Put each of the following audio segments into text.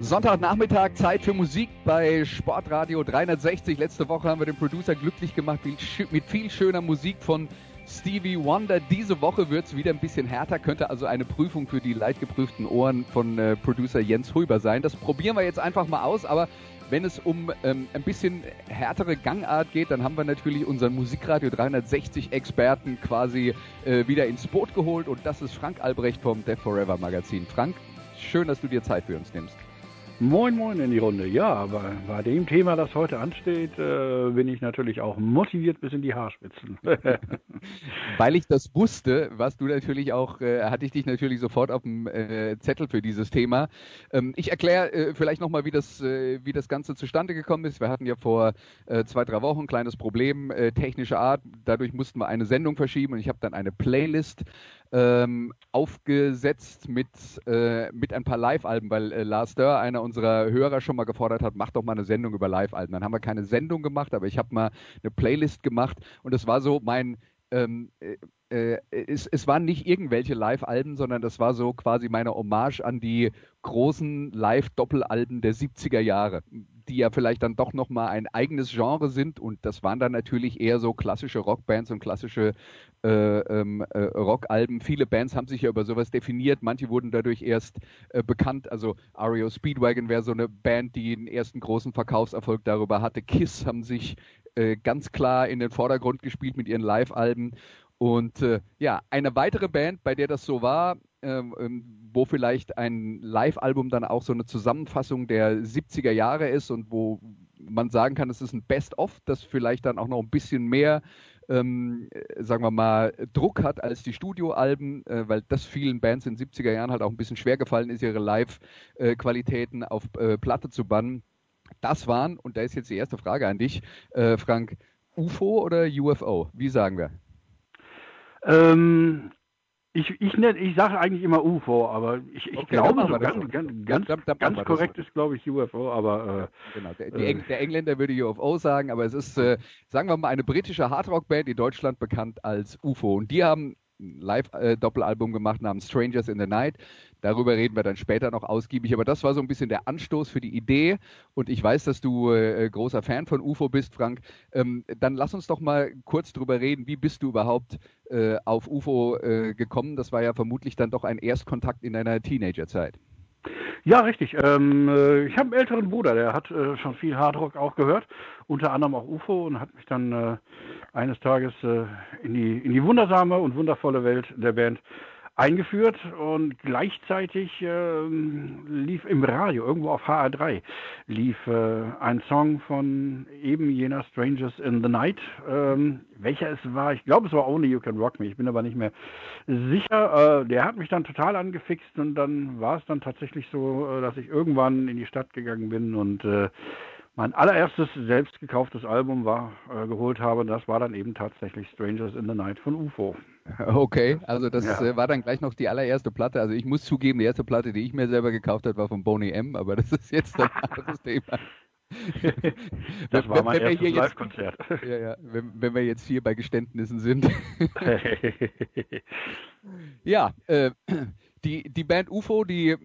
Sonntagnachmittag, Zeit für Musik bei Sportradio 360. Letzte Woche haben wir den Producer glücklich gemacht mit viel schöner Musik von Stevie Wonder. Diese Woche wird es wieder ein bisschen härter, könnte also eine Prüfung für die leidgeprüften Ohren von äh, Producer Jens Huber sein. Das probieren wir jetzt einfach mal aus, aber wenn es um ähm, ein bisschen härtere Gangart geht, dann haben wir natürlich unseren Musikradio 360 Experten quasi äh, wieder ins Boot geholt und das ist Frank Albrecht vom Death Forever Magazin. Frank, schön, dass du dir Zeit für uns nimmst. Moin Moin in die Runde. Ja, aber bei dem Thema, das heute ansteht, äh, bin ich natürlich auch motiviert bis in die Haarspitzen. Weil ich das wusste, was du natürlich auch, äh, hatte ich dich natürlich sofort auf dem äh, Zettel für dieses Thema. Ähm, ich erkläre äh, vielleicht nochmal, wie das, äh, wie das Ganze zustande gekommen ist. Wir hatten ja vor äh, zwei, drei Wochen ein kleines Problem, äh, technischer Art. Dadurch mussten wir eine Sendung verschieben und ich habe dann eine Playlist ähm, aufgesetzt mit, mit ein paar Live-Alben, weil Lars Dörr, einer unserer Hörer, schon mal gefordert hat, mach doch mal eine Sendung über Live-Alben. Dann haben wir keine Sendung gemacht, aber ich habe mal eine Playlist gemacht und es war so mein ähm, äh, äh, es, es, waren nicht irgendwelche Live-Alben, sondern das war so quasi meine Hommage an die großen Live-Doppelalben der 70er Jahre, die ja vielleicht dann doch nochmal ein eigenes Genre sind und das waren dann natürlich eher so klassische Rockbands und klassische äh, ähm, äh, Rockalben. Viele Bands haben sich ja über sowas definiert, manche wurden dadurch erst äh, bekannt, also REO Speedwagon wäre so eine Band, die den ersten großen Verkaufserfolg darüber hatte. Kiss haben sich äh, ganz klar in den Vordergrund gespielt mit ihren Live-Alben und äh, ja, eine weitere Band, bei der das so war, ähm, ähm, wo vielleicht ein Live-Album dann auch so eine Zusammenfassung der 70er Jahre ist und wo man sagen kann, es ist ein Best-of, das vielleicht dann auch noch ein bisschen mehr, ähm, äh, sagen wir mal, Druck hat als die Studioalben, äh, weil das vielen Bands in den 70er Jahren halt auch ein bisschen schwer gefallen ist, ihre Live-Qualitäten auf äh, Platte zu bannen. Das waren, und da ist jetzt die erste Frage an dich, äh, Frank, UFO oder UFO? Wie sagen wir? Ähm, ich, ich, ich sage eigentlich immer UFO, aber ich, ich okay, glaube, so ganz, ganz, ganz, dann, dann ganz korrekt ist, glaube ich, UFO, aber... Äh, genau, der, äh, der, Engländer würde UFO sagen, aber es ist, äh, sagen wir mal, eine britische Hardrock-Band in Deutschland bekannt als UFO. Und die haben ein Live-Doppelalbum gemacht namens Strangers in the Night. Darüber reden wir dann später noch ausgiebig. Aber das war so ein bisschen der Anstoß für die Idee. Und ich weiß, dass du äh, großer Fan von UFO bist, Frank. Ähm, dann lass uns doch mal kurz drüber reden. Wie bist du überhaupt äh, auf UFO äh, gekommen? Das war ja vermutlich dann doch ein Erstkontakt in deiner Teenagerzeit. Ja, richtig. Ähm, äh, ich habe einen älteren Bruder, der hat äh, schon viel Hardrock auch gehört, unter anderem auch UFO und hat mich dann äh, eines Tages äh, in, die, in die wundersame und wundervolle Welt der Band eingeführt und gleichzeitig äh, lief im Radio, irgendwo auf HR3, lief äh, ein Song von eben jener Strangers in the Night. Ähm, welcher es war, ich glaube es war Only You Can Rock Me, ich bin aber nicht mehr sicher. Äh, der hat mich dann total angefixt und dann war es dann tatsächlich so, äh, dass ich irgendwann in die Stadt gegangen bin und äh, mein allererstes selbst gekauftes Album war, äh, geholt habe. Das war dann eben tatsächlich Strangers in the Night von UFO. Okay, also das ja. äh, war dann gleich noch die allererste Platte. Also ich muss zugeben, die erste Platte, die ich mir selber gekauft habe, war von Boney M, aber das ist jetzt ein anderes Thema. das war mein wenn, erstes Live-Konzert. Ja, ja, wenn, wenn, wir jetzt hier bei Geständnissen sind. ja, äh, die, die Band UFO, die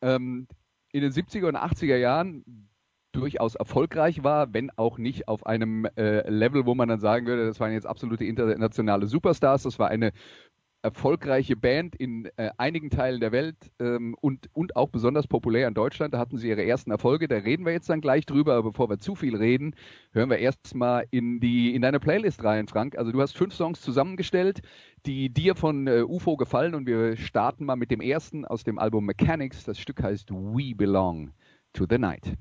ähm, in den 70er und 80er Jahren durchaus erfolgreich war, wenn auch nicht auf einem äh, Level, wo man dann sagen würde, das waren jetzt absolute internationale Superstars, das war eine erfolgreiche Band in äh, einigen Teilen der Welt ähm, und, und auch besonders populär in Deutschland. Da hatten sie ihre ersten Erfolge. Da reden wir jetzt dann gleich drüber. Aber bevor wir zu viel reden, hören wir erstmal in, in deine Playlist rein, Frank. Also du hast fünf Songs zusammengestellt, die dir von äh, UFO gefallen. Und wir starten mal mit dem ersten aus dem Album Mechanics. Das Stück heißt We Belong to the Night.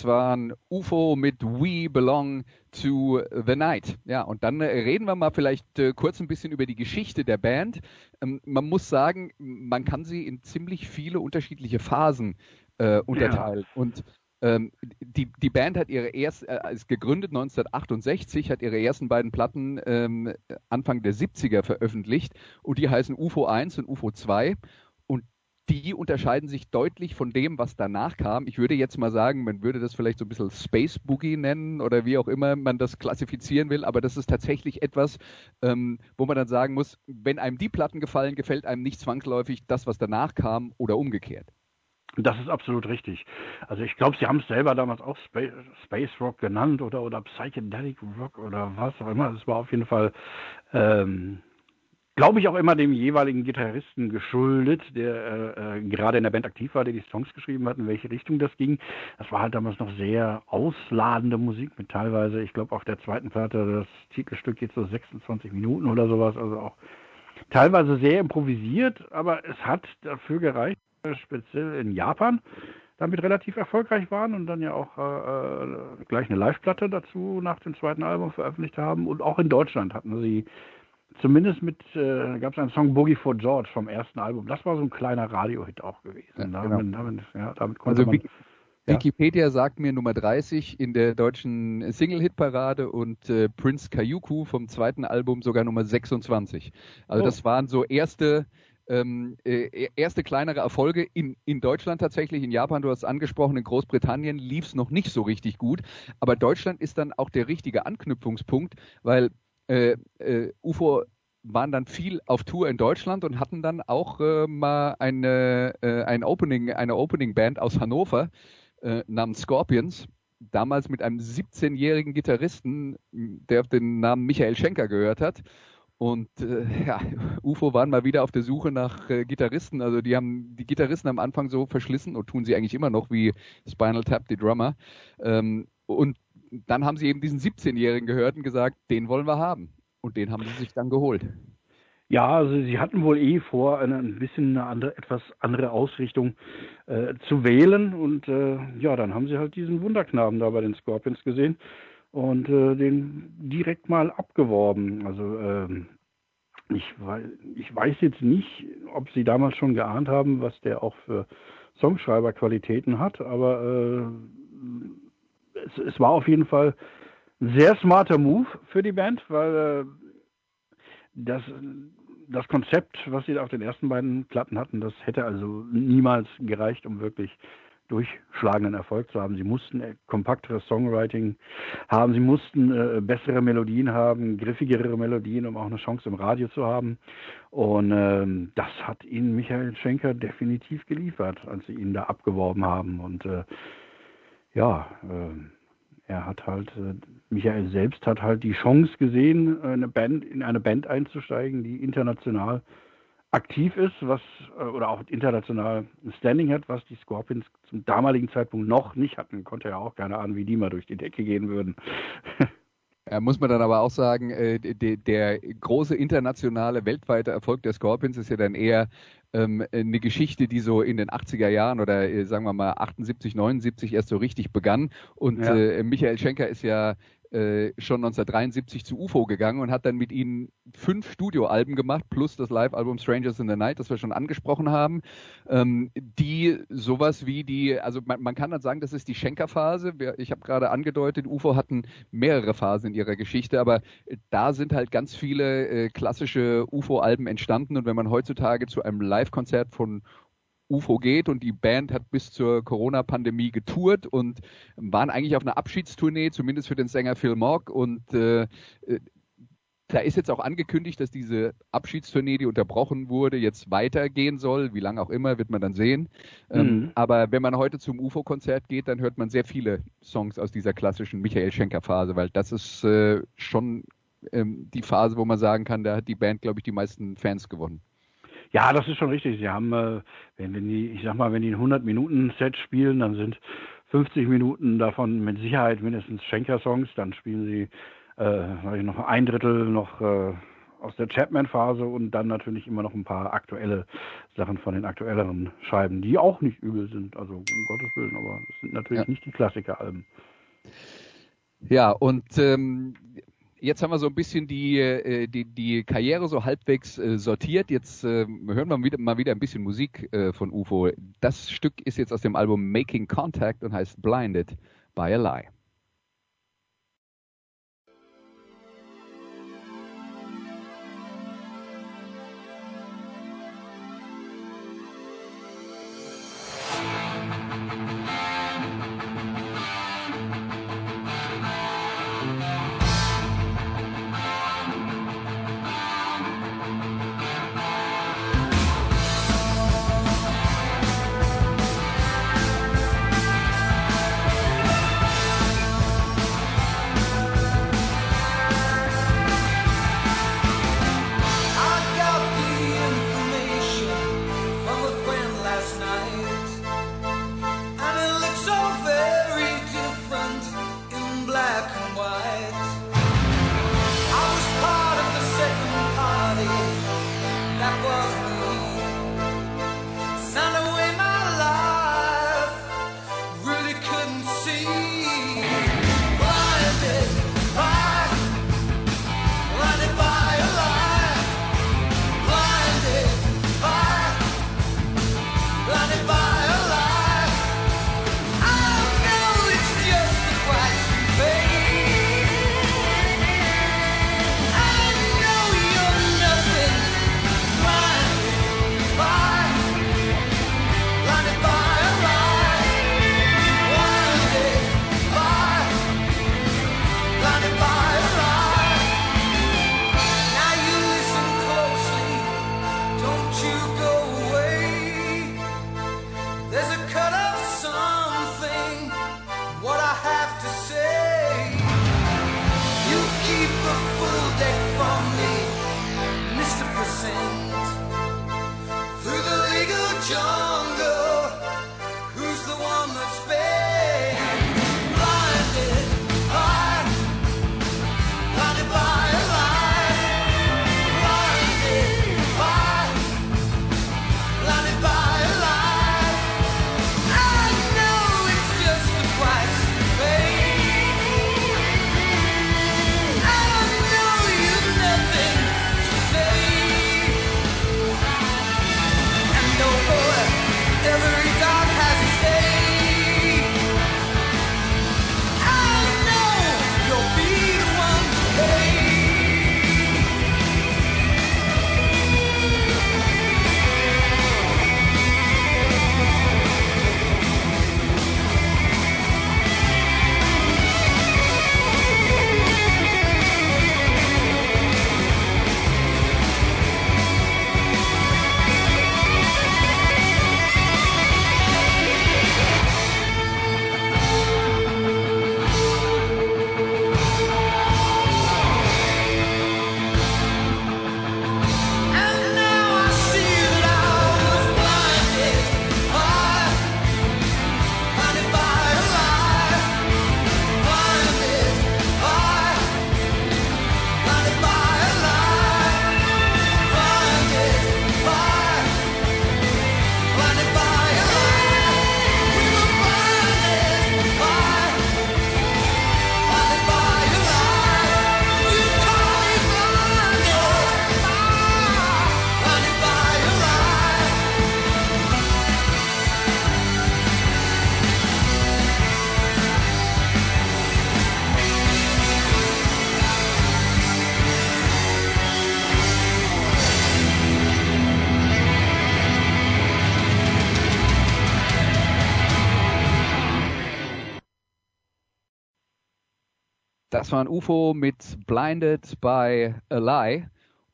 Das waren UFO mit We Belong to the Night. Ja, und dann äh, reden wir mal vielleicht äh, kurz ein bisschen über die Geschichte der Band. Ähm, man muss sagen, man kann sie in ziemlich viele unterschiedliche Phasen äh, unterteilen. Und ähm, die, die Band hat ihre erst, äh, ist gegründet 1968, hat ihre ersten beiden Platten ähm, Anfang der 70er veröffentlicht und die heißen UFO 1 und UFO 2 und die unterscheiden sich deutlich von dem, was danach kam. Ich würde jetzt mal sagen, man würde das vielleicht so ein bisschen Space Boogie nennen oder wie auch immer man das klassifizieren will, aber das ist tatsächlich etwas, ähm, wo man dann sagen muss, wenn einem die Platten gefallen, gefällt einem nicht zwangsläufig das, was danach kam oder umgekehrt. Das ist absolut richtig. Also ich glaube, sie haben es selber damals auch Space, Space Rock genannt oder, oder Psychedelic Rock oder was auch immer. Es war auf jeden Fall, ähm, glaube ich, auch immer dem jeweiligen Gitarristen geschuldet, der äh, äh, gerade in der Band aktiv war, der die Songs geschrieben hat, in welche Richtung das ging. Das war halt damals noch sehr ausladende Musik mit teilweise, ich glaube, auf der zweiten Platte, das Titelstück geht so 26 Minuten oder sowas, also auch teilweise sehr improvisiert, aber es hat dafür gereicht, speziell in Japan damit relativ erfolgreich waren und dann ja auch äh, äh, gleich eine Live-Platte dazu nach dem zweiten Album veröffentlicht haben. Und auch in Deutschland hatten sie zumindest mit, äh, gab es einen Song Boogie for George vom ersten Album. Das war so ein kleiner Radio-Hit auch gewesen. Ja, damit, genau. damit, ja, damit konnte Also man, Wiki- Wikipedia sagt mir Nummer 30 in der deutschen Single-Hit-Parade und äh, Prince Kayuku vom zweiten Album sogar Nummer 26. Also Oh. das waren so erste ähm, äh, erste kleinere Erfolge in, in Deutschland tatsächlich, in Japan, du hast es angesprochen, in Großbritannien lief es noch nicht so richtig gut, aber Deutschland ist dann auch der richtige Anknüpfungspunkt, weil äh, äh, UFO waren dann viel auf Tour in Deutschland und hatten dann auch äh, mal eine, äh, ein Opening, eine Opening-Band aus Hannover äh, namens Scorpions, damals mit einem 17-jährigen Gitarristen, der den Namen Michael Schenker gehört hat. Und äh, ja, UFO waren mal wieder auf der Suche nach äh, Gitarristen. Also die haben die Gitarristen am Anfang so verschlissen und tun sie eigentlich immer noch wie Spinal Tap, die Drummer. Ähm, und dann haben sie eben diesen 17-Jährigen gehört und gesagt, den wollen wir haben. Und den haben sie sich dann geholt. Ja, also sie hatten wohl eh vor, eine, ein bisschen eine andere, etwas andere Ausrichtung äh, zu wählen. Und äh, ja, dann haben sie halt diesen Wunderknaben da bei den Scorpions gesehen und äh, den direkt mal abgeworben. Also ähm, ich, ich weiß jetzt nicht, ob sie damals schon geahnt haben, was der auch für Songschreiberqualitäten hat, aber äh, es, es war auf jeden Fall ein sehr smarter Move für die Band, weil äh, das das Konzept, was sie auf den ersten beiden Platten hatten, das hätte also niemals gereicht, um wirklich durchschlagenden Erfolg zu haben. Sie mussten äh, kompakteres Songwriting haben, sie mussten äh, bessere Melodien haben, griffigere Melodien, um auch eine Chance im Radio zu haben. Und ähm, das hat ihnen Michael Schenker definitiv geliefert, als sie ihn da abgeworben haben. Und äh, ja, äh, er hat halt, äh, Michael selbst hat halt die Chance gesehen, eine Band, in eine Band einzusteigen, die international aktiv ist, was äh, oder auch international ein Standing hat, was die Scorpions zum damaligen Zeitpunkt noch nicht hatten. Konnte ja auch keine Ahnung, wie die mal durch die Decke gehen würden. Ja, muss man dann aber auch sagen, äh, de, der große internationale, weltweite Erfolg der Scorpions ist ja dann eher ähm, eine Geschichte, die so in den 80er Jahren oder äh, sagen wir mal 78, 79 erst so richtig begann. Und ja. äh, Michael Schenker ist ja äh, schon 1973 zu UFO gegangen und hat dann mit ihnen fünf Studioalben gemacht, plus das Live-Album Strangers in the Night, das wir schon angesprochen haben, ähm, die sowas wie die, also man, man, kann dann sagen, das ist die Schenker-Phase. Ich habe gerade angedeutet, UFO hatten mehrere Phasen in ihrer Geschichte, aber da sind halt ganz viele äh, klassische UFO-Alben entstanden und wenn man heutzutage zu einem Live-Konzert von UFO geht und die Band hat bis zur Corona-Pandemie getourt und waren eigentlich auf einer Abschiedstournee, zumindest für den Sänger Phil Mock und äh, äh, da ist jetzt auch angekündigt, dass diese Abschiedstournee, die unterbrochen wurde, jetzt weitergehen soll. Wie lange auch immer, wird man dann sehen. Ähm, mhm. Ähm, aber wenn man heute zum UFO-Konzert geht, dann hört man sehr viele Songs aus dieser klassischen Michael Schenker-Phase, weil das ist äh, schon ähm, die Phase, wo man sagen kann, da hat die Band, glaube ich, die meisten Fans gewonnen. Ja, das ist schon richtig. Sie haben, äh, wenn, wenn die, ich sag mal, wenn die ein 100 Minuten Set spielen, dann sind 50 Minuten davon mit Sicherheit mindestens Schenker-Songs. Dann spielen sie äh, noch ein Drittel noch äh, aus der Chapman-Phase und dann natürlich immer noch ein paar aktuelle Sachen von den aktuelleren Scheiben, die auch nicht übel sind. Also um Gottes Willen, aber es sind natürlich ja. nicht die Klassiker-Alben. Ja, und ähm, jetzt haben wir so ein bisschen die, äh, die, die Karriere so halbwegs äh, sortiert. Jetzt äh, hören wir mal wieder ein bisschen Musik äh, von UFO. Das Stück ist jetzt aus dem Album Making Contact und heißt Blinded by a Lie. black. War ein UFO mit Blinded by a Lie.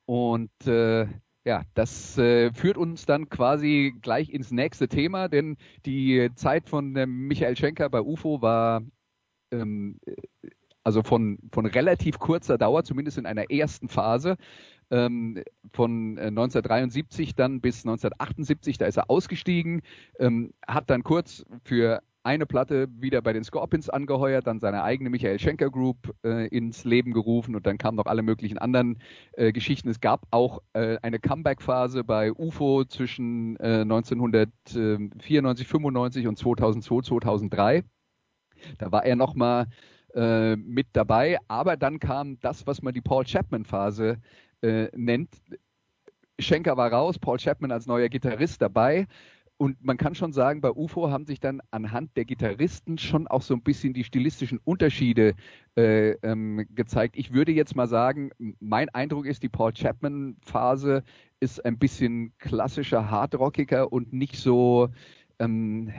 Und äh, ja, das äh, führt uns dann quasi gleich ins nächste Thema, denn die Zeit von äh, Michael Schenker bei UFO war ähm, also von, von relativ kurzer Dauer, zumindest in einer ersten Phase. Ähm, von 1973 äh, dann bis 1978, da ist er ausgestiegen, ähm, hat dann kurz für eine Platte wieder bei den Scorpions angeheuert, dann seine eigene Michael Schenker Group äh, ins Leben gerufen und dann kamen noch alle möglichen anderen äh, Geschichten. Es gab auch äh, eine Comeback-Phase bei UFO zwischen 1994, 95 und 2002, 2003. Da war er nochmal äh, mit dabei, aber dann kam das, was man die Paul Chapman-Phase äh, nennt. Schenker war raus, Paul Chapman als neuer Gitarrist dabei und man kann schon sagen, bei UFO haben sich dann anhand der Gitarristen schon auch so ein bisschen die stilistischen Unterschiede äh, ähm, gezeigt. Ich würde jetzt mal sagen, mein Eindruck ist, die Paul Chapman-Phase ist ein bisschen klassischer, hardrockiger und nicht so, ähm,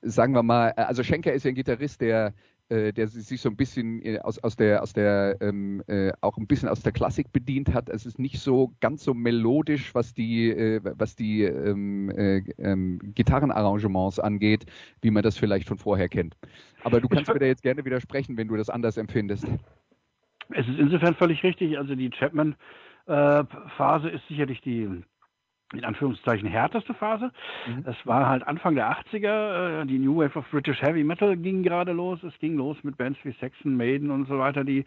sagen wir mal, also Schenker ist ja ein Gitarrist, der äh, der sich so ein bisschen äh, aus, aus der, aus der ähm, äh, auch ein bisschen aus der Klassik bedient hat. Es ist nicht so ganz so melodisch, was die, äh, was die ähm, äh, ähm, Gitarrenarrangements angeht, wie man das vielleicht von vorher kennt. Aber du kannst mir da jetzt gerne widersprechen, wenn du das anders empfindest. Es ist insofern völlig richtig. Also die Chapman-Phase ist sicherlich die in Anführungszeichen härteste Phase. Mhm. Das war halt Anfang der 80er, äh, die New Wave of British Heavy Metal ging gerade los. Es ging los mit Bands wie Saxon, Maiden und so weiter, die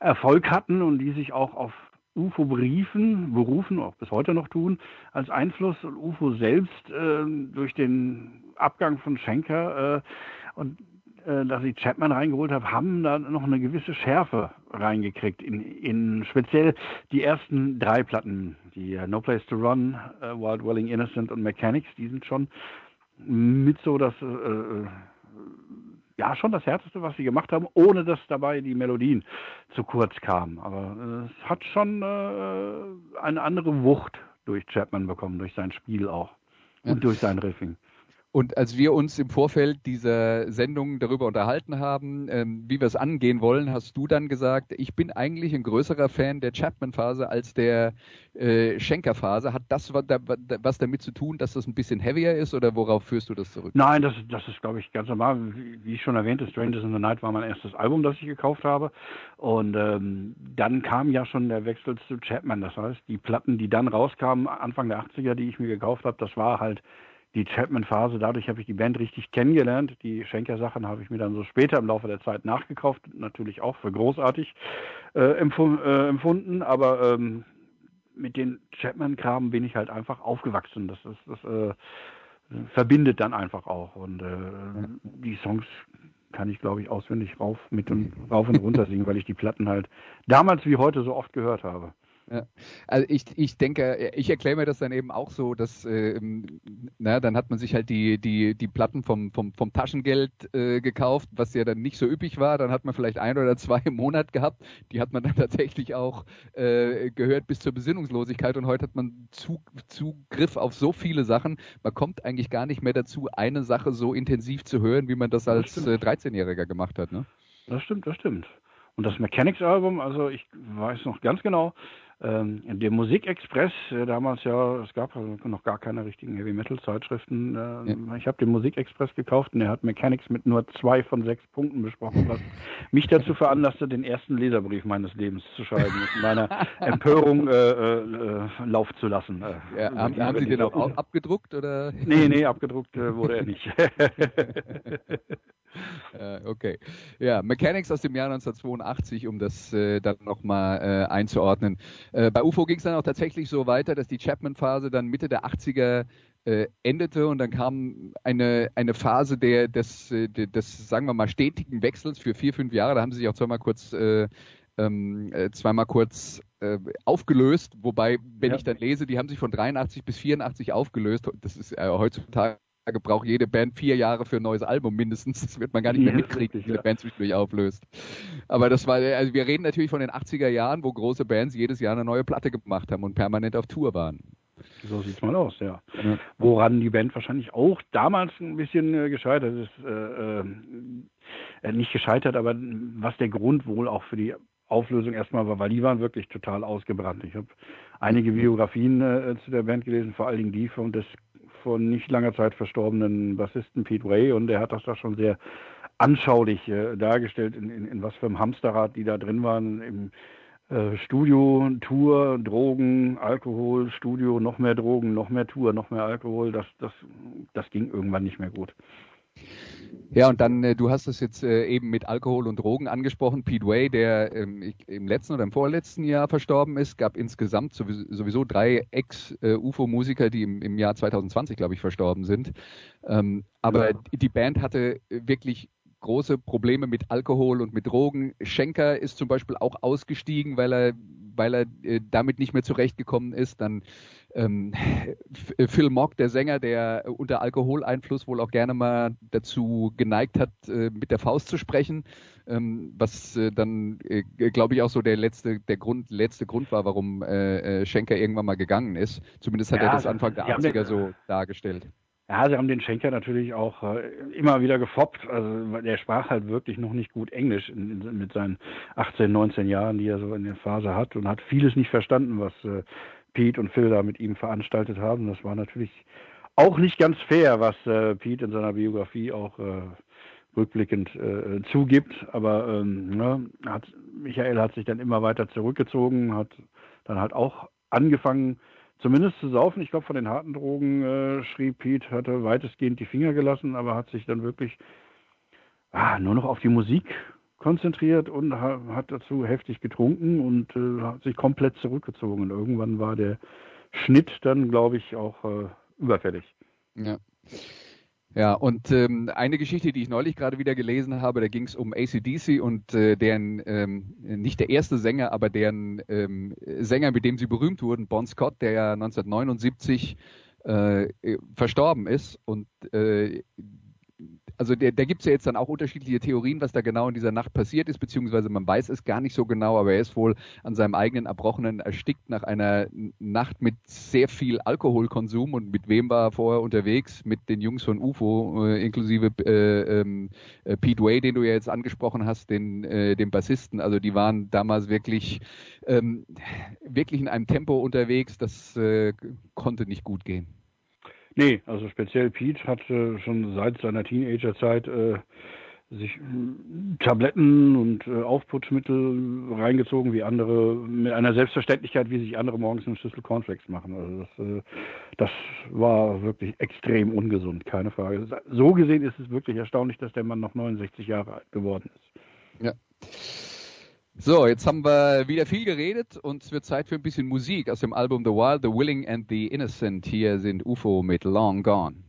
Erfolg hatten und die sich auch auf UFO beriefen, berufen, auch bis heute noch tun, als Einfluss und UFO selbst äh, durch den Abgang von Schenker äh, und dass ich Chapman reingeholt habe, haben da noch eine gewisse Schärfe reingekriegt. In, in speziell die ersten drei Platten, die uh, No Place to Run, uh, Wild Welling Innocent und Mechanics, die sind schon mit so das äh, ja schon das Härteste, was sie gemacht haben, ohne dass dabei die Melodien zu kurz kamen. Aber es hat schon äh, eine andere Wucht durch Chapman bekommen, durch sein Spiel auch und ja. durch sein Riffing. Und als wir uns im Vorfeld dieser Sendung darüber unterhalten haben, ähm, wie wir es angehen wollen, hast du dann gesagt, ich bin eigentlich ein größerer Fan der Chapman-Phase als der äh, Schenker-Phase. Hat das was damit zu tun, dass das ein bisschen heavier ist oder worauf führst du das zurück? Nein, das, das ist, glaube ich, ganz normal. Wie ich schon erwähnte, Strangers in the Night war mein erstes Album, das ich gekauft habe. Und ähm, dann kam ja schon der Wechsel zu Chapman. Das heißt, die Platten, die dann rauskamen, Anfang der 80er, die ich mir gekauft habe, das war halt die Chapman-Phase, dadurch habe ich die Band richtig kennengelernt. Die Schenker-Sachen habe ich mir dann so später im Laufe der Zeit nachgekauft, natürlich auch für großartig äh, äh, empfunden, aber ähm, mit den Chapman-Kram bin ich halt einfach aufgewachsen. Das, ist, das äh, verbindet dann einfach auch. Und äh, die Songs kann ich, glaube ich, auswendig rauf, mit und rauf und runter singen, weil ich die Platten halt damals wie heute so oft gehört habe. Ja. Also ich, ich denke, ich erkläre mir das dann eben auch so, dass äh, na, dann hat man sich halt die, die, die Platten vom, vom, vom Taschengeld äh, gekauft, was ja dann nicht so üppig war. Dann hat man vielleicht ein oder zwei im Monat gehabt. Die hat man dann tatsächlich auch äh, gehört bis zur Besinnungslosigkeit und heute hat man Zug, Zugriff auf so viele Sachen. Man kommt eigentlich gar nicht mehr dazu, eine Sache so intensiv zu hören, wie man das als das 13-Jähriger äh, gemacht hat. Ne? Das stimmt, das stimmt. Und das Mechanics-Album, also ich weiß noch ganz genau, ähm, der Musikexpress, äh, damals ja, es gab noch gar keine richtigen Heavy Metal Zeitschriften. Äh, ja. Ich habe den Musikexpress gekauft und er hat Mechanics mit nur zwei von sechs Punkten besprochen, was mich dazu veranlasste, den ersten Leserbrief meines Lebens zu schreiben, mit meiner Empörung äh, äh, Lauf zu lassen. Äh, ja, haben, haben Sie den auch abgedruckt oder? Nee, nee, abgedruckt äh, wurde er nicht. okay. Ja, Mechanics aus dem Jahr 1982, um das dann nochmal einzuordnen. Äh, bei UFO ging es dann auch tatsächlich so weiter, dass die Chapman-Phase dann Mitte der 80er äh, endete und dann kam eine, eine Phase der, des, äh, des, sagen wir mal, stetigen Wechsels für vier, fünf Jahre. Da haben sie sich auch zweimal kurz äh, ähm, äh, zweimal kurz äh, aufgelöst, wobei, wenn ja. ich dann lese, die haben sich von 83 bis 84 aufgelöst. Das ist äh, heutzutage braucht jede Band vier Jahre für ein neues Album mindestens. Das wird man gar nicht mehr mitkriegen, wie eine Band zwischendurch auflöst. Aber das war, also wir reden natürlich von den 80er Jahren, wo große Bands jedes Jahr eine neue Platte gemacht haben und permanent auf Tour waren. So sieht's mal aus, ja. ja. Woran die Band wahrscheinlich auch damals ein bisschen äh, gescheitert ist, äh, äh, nicht gescheitert, aber was der Grund wohl auch für die Auflösung erstmal war, weil die waren wirklich total ausgebrannt. Ich habe einige Biografien äh, zu der Band gelesen, vor allen Dingen die von des vor nicht langer Zeit verstorbenen Bassisten Pete Way und der hat das da schon sehr anschaulich äh, dargestellt, in, in, in was für einem Hamsterrad die da drin waren. Im äh, Studio, Tour, Drogen, Alkohol, Studio, noch mehr Drogen, noch mehr Tour, noch mehr Alkohol. Das, das, das ging irgendwann nicht mehr gut. Ja, und dann, äh, du hast es jetzt äh, eben mit Alkohol und Drogen angesprochen. Pete Way, der ähm, im letzten oder im vorletzten Jahr verstorben ist, gab insgesamt sowieso, sowieso drei Ex-UFO-Musiker, die im, im, Jahr 2020, glaube ich, verstorben sind. Ähm, aber ja. die Band hatte wirklich große Probleme mit Alkohol und mit Drogen. Schenker ist zum Beispiel auch ausgestiegen, weil er, weil er äh, damit nicht mehr zurechtgekommen ist. Dann ähm, Phil Mock, der Sänger, der unter Alkoholeinfluss wohl auch gerne mal dazu geneigt hat, äh, mit der Faust zu sprechen, ähm, was äh, dann, äh, glaube ich, auch so der letzte, der Grund, letzte Grund war, warum äh, äh, Schenker irgendwann mal gegangen ist. Zumindest hat ja, er das Anfang der 80er so dargestellt. Ja, sie haben den Schenker natürlich auch äh, immer wieder gefoppt. Also der sprach halt wirklich noch nicht gut Englisch in, in, mit seinen 18, 19 Jahren, die er so in der Phase hat und hat vieles nicht verstanden, was äh, Pete und Phil da mit ihm veranstaltet haben. Das war natürlich auch nicht ganz fair, was äh, Pete in seiner Biografie auch äh, rückblickend äh, zugibt. Aber ähm, ne, hat, Michael hat sich dann immer weiter zurückgezogen, hat dann halt auch angefangen, zumindest zu saufen. Ich glaube, von den harten Drogen äh, schrieb Pete, hatte weitestgehend die Finger gelassen, aber hat sich dann wirklich ah, nur noch auf die Musik konzentriert und ha hat dazu heftig getrunken und äh, hat sich komplett zurückgezogen. Und irgendwann war der Schnitt dann, glaube ich, auch äh, überfällig. Ja. Ja, und ähm, eine Geschichte, die ich neulich gerade wieder gelesen habe, da ging es um ACDC und äh, deren, ähm, nicht der erste Sänger, aber deren ähm, Sänger, mit dem sie berühmt wurden, Bon Scott, der ja 1979 äh, verstorben ist. Und äh, also der, da gibt es ja jetzt dann auch unterschiedliche Theorien, was da genau in dieser Nacht passiert ist, beziehungsweise man weiß es gar nicht so genau, aber er ist wohl an seinem eigenen Erbrochenen erstickt nach einer Nacht mit sehr viel Alkoholkonsum und mit wem war er vorher unterwegs? Mit den Jungs von UFO, äh, inklusive äh, ähm, äh, Pete Way, den du ja jetzt angesprochen hast, den, äh, dem Bassisten. Also die waren damals wirklich, ähm, wirklich in einem Tempo unterwegs, das äh, konnte nicht gut gehen. Nee, also speziell Pete hat äh, schon seit seiner Teenagerzeit äh, sich äh, Tabletten und äh, Aufputschmittel reingezogen, wie andere, mit einer Selbstverständlichkeit, wie sich andere morgens eine Schüssel Cornflakes machen. Also das, äh, das war wirklich extrem ungesund, keine Frage. So gesehen ist es wirklich erstaunlich, dass der Mann noch 69 Jahre alt geworden ist. Ja. So, jetzt haben wir wieder viel geredet und es wird Zeit für ein bisschen Musik aus dem Album The Wild, The Willing and the Innocent. Hier sind UFO mit Long Gone.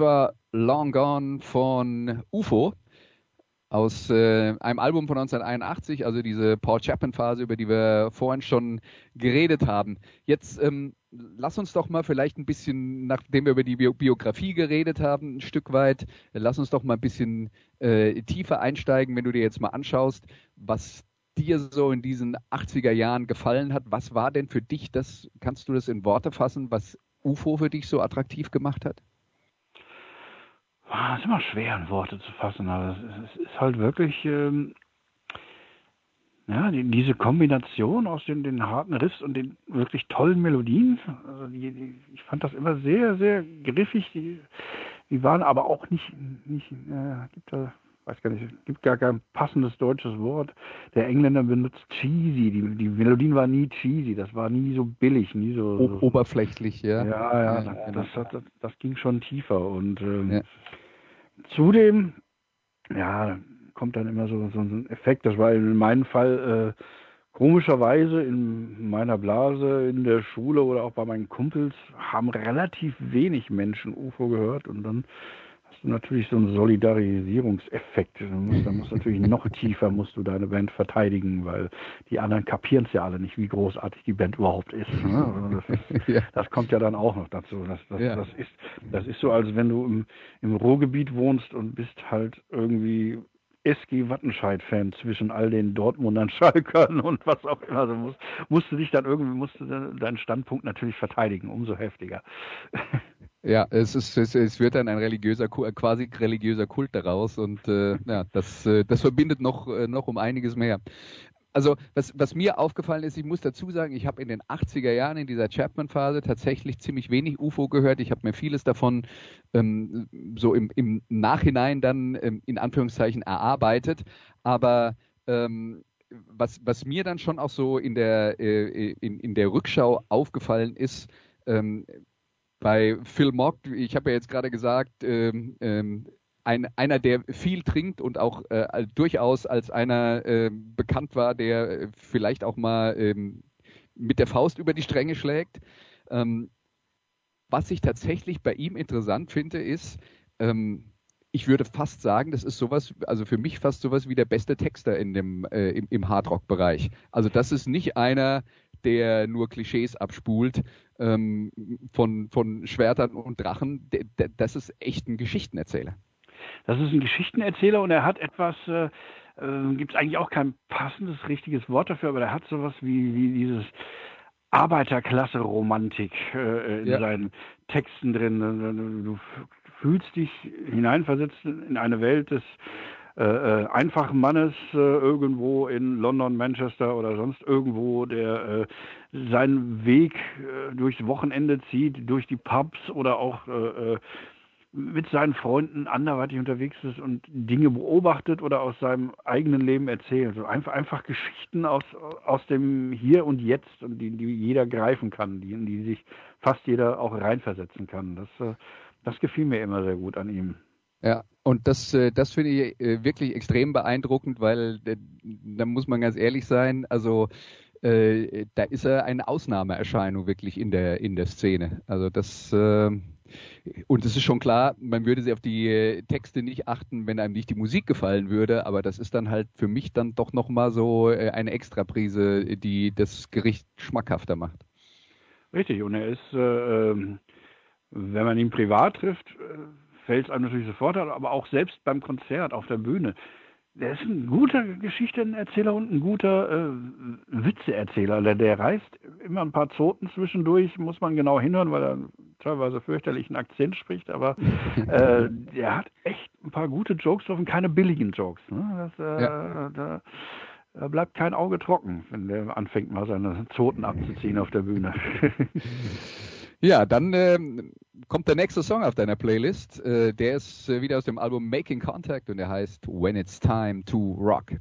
War Long Gone von UFO aus äh, einem Album von 1981, also diese Paul Chapman-Phase, über die wir vorhin schon geredet haben. Jetzt ähm, lass uns doch mal vielleicht ein bisschen, nachdem wir über die Bio Biografie geredet haben, ein Stück weit, lass uns doch mal ein bisschen äh, tiefer einsteigen, wenn du dir jetzt mal anschaust, was dir so in diesen 80er Jahren gefallen hat. Was war denn für dich das, kannst du das in Worte fassen, was UFO für dich so attraktiv gemacht hat? Ah, ist immer schwer in Worte zu fassen, aber es ist, halt wirklich, ähm, ja, die, diese Kombination aus den, den harten Riffs und den wirklich tollen Melodien. Also die, die, ich fand das immer sehr, sehr griffig. Die, die waren aber auch nicht, nicht äh, gibt da, weiß gar nicht, gibt gar kein passendes deutsches Wort. Der Engländer benutzt cheesy. Die, die Melodien waren nie cheesy. Das war nie so billig, nie so, so oberflächlich, ja. ja, ja, Ja, das, das, das, das ging schon tiefer. Und ähm, Ja. Zudem, ja, kommt dann immer so, so ein Effekt. Das war in meinem Fall äh, komischerweise in meiner Blase, in der Schule oder auch bei meinen Kumpels haben relativ wenig Menschen UFO gehört und dann natürlich so einen Solidarisierungseffekt. Musst, dann musst natürlich noch tiefer musst du deine Band verteidigen, weil die anderen kapieren es ja alle nicht, wie großartig die Band überhaupt ist. Ne? Also das, ist Ja. das kommt ja dann auch noch dazu. Das, das, Ja. das, ist, das ist so, als wenn du im, im Ruhrgebiet wohnst und bist halt irgendwie SG Wattenscheid-Fan zwischen all den Dortmundern, Schalkern und was auch immer. Also musst, musst du dich dann irgendwie, musst du deinen Standpunkt natürlich verteidigen, umso heftiger. Ja, es ist, es, es wird dann ein religiöser, äh, quasi religiöser Kult daraus und äh, ja, das, äh, das verbindet noch, äh, noch um einiges mehr. Also was, was mir aufgefallen ist, ich muss dazu sagen, ich habe in den 80er Jahren in dieser Chapman-Phase tatsächlich ziemlich wenig UFO gehört. Ich habe mir vieles davon ähm, so im, im Nachhinein dann ähm, in Anführungszeichen erarbeitet. Aber ähm, was, was mir dann schon auch so in der, äh, in, in der Rückschau aufgefallen ist, ähm, bei Phil Mock, ich habe ja jetzt gerade gesagt, ähm, ähm, ein, einer, der viel trinkt und auch äh, durchaus als einer äh, bekannt war, der vielleicht auch mal ähm, mit der Faust über die Stränge schlägt. Ähm, was ich tatsächlich bei ihm interessant finde, ist, ähm, ich würde fast sagen, das ist sowas, also für mich fast sowas wie der beste Texter in dem, äh, im, im Hardrock-Bereich. Also das ist nicht einer, der nur Klischees abspult ähm, von, von Schwertern und Drachen. Das ist echt ein Geschichtenerzähler. Das ist ein Geschichtenerzähler und er hat etwas, äh, äh, gibt es eigentlich auch kein passendes, richtiges Wort dafür, aber er hat sowas wie, wie dieses Arbeiterklasse-Romantik äh, in ja. seinen Texten drin. Du fühlst dich hineinversetzt in eine Welt des äh, äh, einfachen Mannes äh, irgendwo in London, Manchester oder sonst irgendwo, der äh, seinen Weg äh, durchs Wochenende zieht, durch die Pubs oder auch äh, mit seinen Freunden anderweitig unterwegs ist und Dinge beobachtet oder aus seinem eigenen Leben erzählt. So einfach, einfach Geschichten aus, aus dem Hier und Jetzt und die, die jeder greifen kann, die, in die sich fast jeder auch reinversetzen kann. Das, das gefiel mir immer sehr gut an ihm. Ja, und das, äh, das finde ich äh, wirklich extrem beeindruckend, weil äh, da muss man ganz ehrlich sein, also äh, da ist er eine Ausnahmeerscheinung wirklich in der in der Szene. Also das äh, und es ist schon klar, man würde sich auf die Texte nicht achten, wenn einem nicht die Musik gefallen würde, aber das ist dann halt für mich dann doch nochmal so eine Extraprise, die das Gericht schmackhafter macht. Richtig, und er ist, äh, ähm, wenn man ihn privat trifft, fällt es einem natürlich sofort, aber auch selbst beim Konzert auf der Bühne. Der ist ein guter Geschichtenerzähler und ein guter äh, Witzeerzähler. Der, der reißt immer ein paar Zoten zwischendurch, muss man genau hinhören, weil er teilweise fürchterlichen Akzent spricht, aber äh, der hat echt ein paar gute Jokes drauf und keine billigen Jokes. Ne? Das, äh, ja. da, da bleibt kein Auge trocken, wenn der anfängt, mal seine Zoten abzuziehen auf der Bühne. Ja, dann ähm, kommt der nächste Song auf deiner Playlist. Äh, der ist äh, wieder aus dem Album Making Contact und der heißt When It's Time to Rock.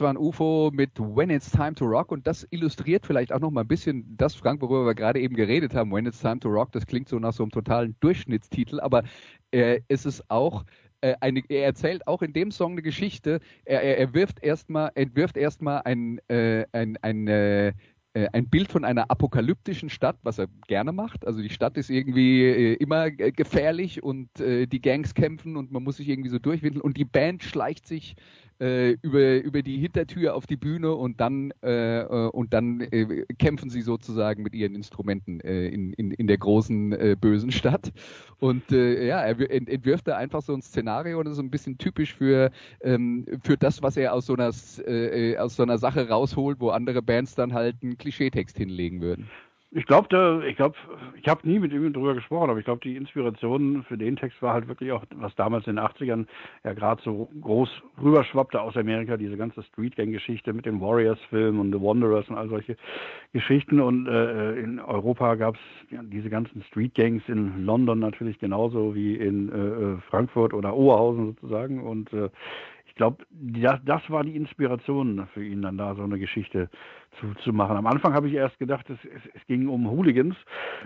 War ein UFO mit When It's Time to Rock und das illustriert vielleicht auch noch mal ein bisschen das, Frank, worüber wir gerade eben geredet haben. When It's Time to Rock, das klingt so nach so einem totalen Durchschnittstitel, aber äh, ist es auch äh, eine, er erzählt auch in dem Song eine Geschichte. Er, er, er wirft erstmal, entwirft erstmal ein, äh, ein, ein, äh, äh, ein Bild von einer apokalyptischen Stadt, was er gerne macht. Also die Stadt ist irgendwie äh, immer gefährlich und äh, die Gangs kämpfen und man muss sich irgendwie so durchwindeln und die Band schleicht sich äh, über, über die Hintertür auf die Bühne und dann, äh, äh, und dann äh, kämpfen sie sozusagen mit ihren Instrumenten äh, in, in, in der großen äh, bösen Stadt. Und äh, ja, er entwirft da einfach so ein Szenario und ist so ein bisschen typisch für, ähm, für das, was er aus so, einer, äh, aus so einer Sache rausholt, wo andere Bands dann halt einen Klischeetext hinlegen würden. Ich glaube, ich glaube, ich habe nie mit ihm darüber gesprochen, aber ich glaube, die Inspiration für den Text war halt wirklich auch, was damals in den 80ern ja gerade so groß rüberschwappte aus Amerika, diese ganze Street Gang Geschichte mit dem Warriors-Film und The Wanderers und all solche Geschichten. Und äh, in Europa gab es ja, diese ganzen Street Gangs in London natürlich genauso wie in äh, äh Frankfurt oder Oberhausen sozusagen. Und äh, glaube, das, das war die Inspiration für ihn, dann da so eine Geschichte zu, zu machen. Am Anfang habe ich erst gedacht, es, es, es ging um Hooligans,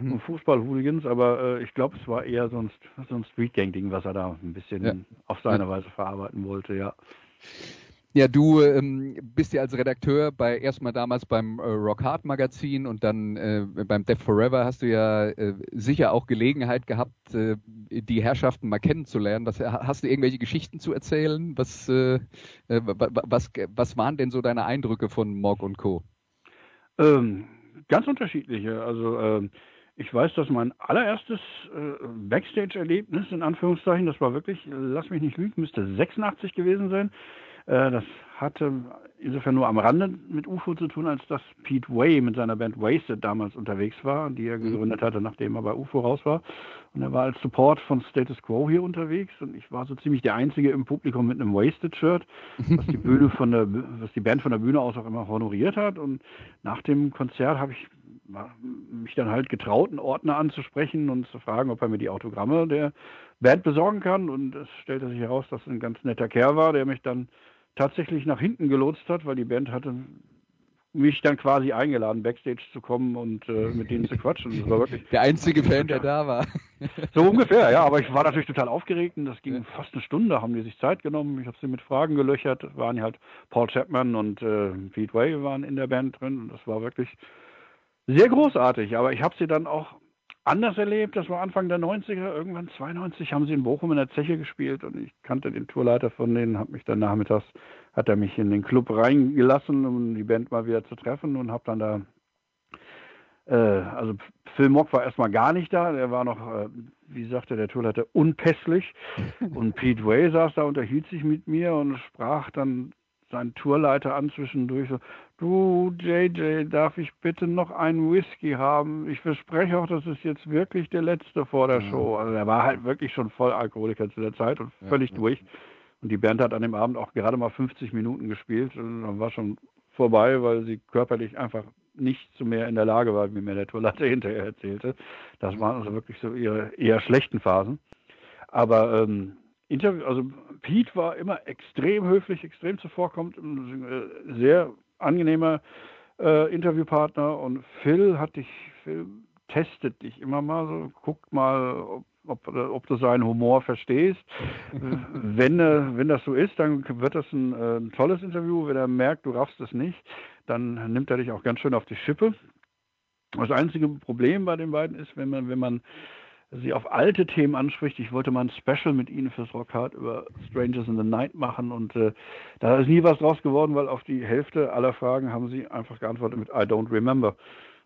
mhm. um Fußball-Hooligans, aber äh, ich glaube, es war eher so ein, so ein Street-Gang-Ding, was er da ein bisschen ja. auf seine Weise verarbeiten wollte, ja. Ja, du ähm, bist ja als Redakteur bei erstmal damals beim äh, Rock Hard Magazin und dann äh, beim Death Forever hast du ja äh, sicher auch Gelegenheit gehabt, äh, die Herrschaften mal kennenzulernen. Was, hast du irgendwelche Geschichten zu erzählen? Was, äh, äh, was, was waren denn so deine Eindrücke von Morg und Co? Ähm, ganz unterschiedliche. Also ähm, ich weiß, dass mein allererstes äh, Backstage-Erlebnis in Anführungszeichen, das war wirklich, lass mich nicht lügen, müsste 86 gewesen sein das hatte insofern nur am Rande mit UFO zu tun, als dass Pete Way mit seiner Band Wasted damals unterwegs war, die er mhm. gegründet hatte, nachdem er bei UFO raus war. Und er war als Support von Status Quo hier unterwegs und ich war so ziemlich der Einzige im Publikum mit einem Wasted-Shirt, was die Bühne von der, was die Band von der Bühne aus auch immer honoriert hat. Und nach dem Konzert habe ich mich dann halt getraut, einen Ordner anzusprechen und zu fragen, ob er mir die Autogramme der Band besorgen kann. Und es stellte sich heraus, dass ein ganz netter Kerl war, der mich dann tatsächlich nach hinten gelotst hat, weil die Band hatte mich dann quasi eingeladen, Backstage zu kommen und äh, mit denen zu quatschen. Das war wirklich der einzige Fan, der da war. So ungefähr, ja. Aber ich war natürlich total aufgeregt und das ging ja. fast eine Stunde, haben die sich Zeit genommen. Ich habe sie mit Fragen gelöchert. Es waren halt Paul Chapman und äh, Pete Way waren in der Band drin und das war wirklich sehr großartig. Aber ich habe sie dann auch anders erlebt. Das war Anfang der 90er, irgendwann 92 haben sie in Bochum in der Zeche gespielt und ich kannte den Tourleiter von denen, habe mich dann nachmittags, hat er mich in den Club reingelassen, um die Band mal wieder zu treffen und habe dann da, äh, also Phil Mock war erstmal gar nicht da, der war noch, äh, wie sagte der Tourleiter, unpässlich und Pete Way saß da, unterhielt sich mit mir und sprach dann seinen Tourleiter an zwischendurch so, du JJ, darf ich bitte noch einen Whisky haben? Ich verspreche auch, das ist jetzt wirklich der letzte vor der Show. Also er war halt wirklich schon voll Alkoholiker zu der Zeit und völlig ja, durch. Und die Band hat an dem Abend auch gerade mal 50 Minuten gespielt und dann war schon vorbei, weil sie körperlich einfach nicht zu mehr in der Lage war, wie mir der Tourleiter hinterher erzählte. Das waren also wirklich so ihre eher schlechten Phasen. Aber ähm, Interview, also Pete war immer extrem höflich, extrem zuvorkommend, äh, sehr angenehmer äh, Interviewpartner und Phil hat dich, Phil testet dich immer mal so, guckt mal, ob, ob, ob du seinen Humor verstehst. wenn, äh, wenn das so ist, dann wird das ein, äh, ein tolles Interview. Wenn er merkt, du raffst es nicht, dann nimmt er dich auch ganz schön auf die Schippe. Das einzige Problem bei den beiden ist, wenn man, wenn man sie auf alte Themen anspricht. Ich wollte mal ein Special mit Ihnen fürs Rockhard über Strangers in the Night machen und äh, da ist nie was draus geworden, weil auf die Hälfte aller Fragen haben Sie einfach geantwortet mit I don't remember.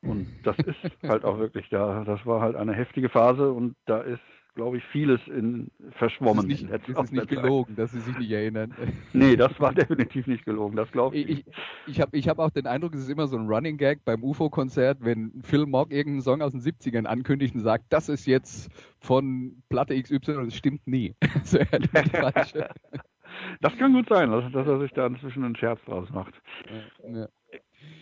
Und das ist halt auch wirklich da. Das war halt eine heftige Phase und da ist glaube ich, vieles in verschwommen. Das ist nicht, das ist nicht gelogen, dass Sie sich nicht erinnern. Nee, das war definitiv nicht gelogen, das glaube ich. Ich, ich habe ich hab auch den Eindruck, es ist immer so ein Running Gag beim UFO-Konzert, wenn Phil Mock irgendeinen Song aus den 70ern ankündigt und sagt, das ist jetzt von Platte XY und es stimmt nie. das kann gut sein, dass, dass, er sich da inzwischen einen Scherz draus macht. Ja, ja.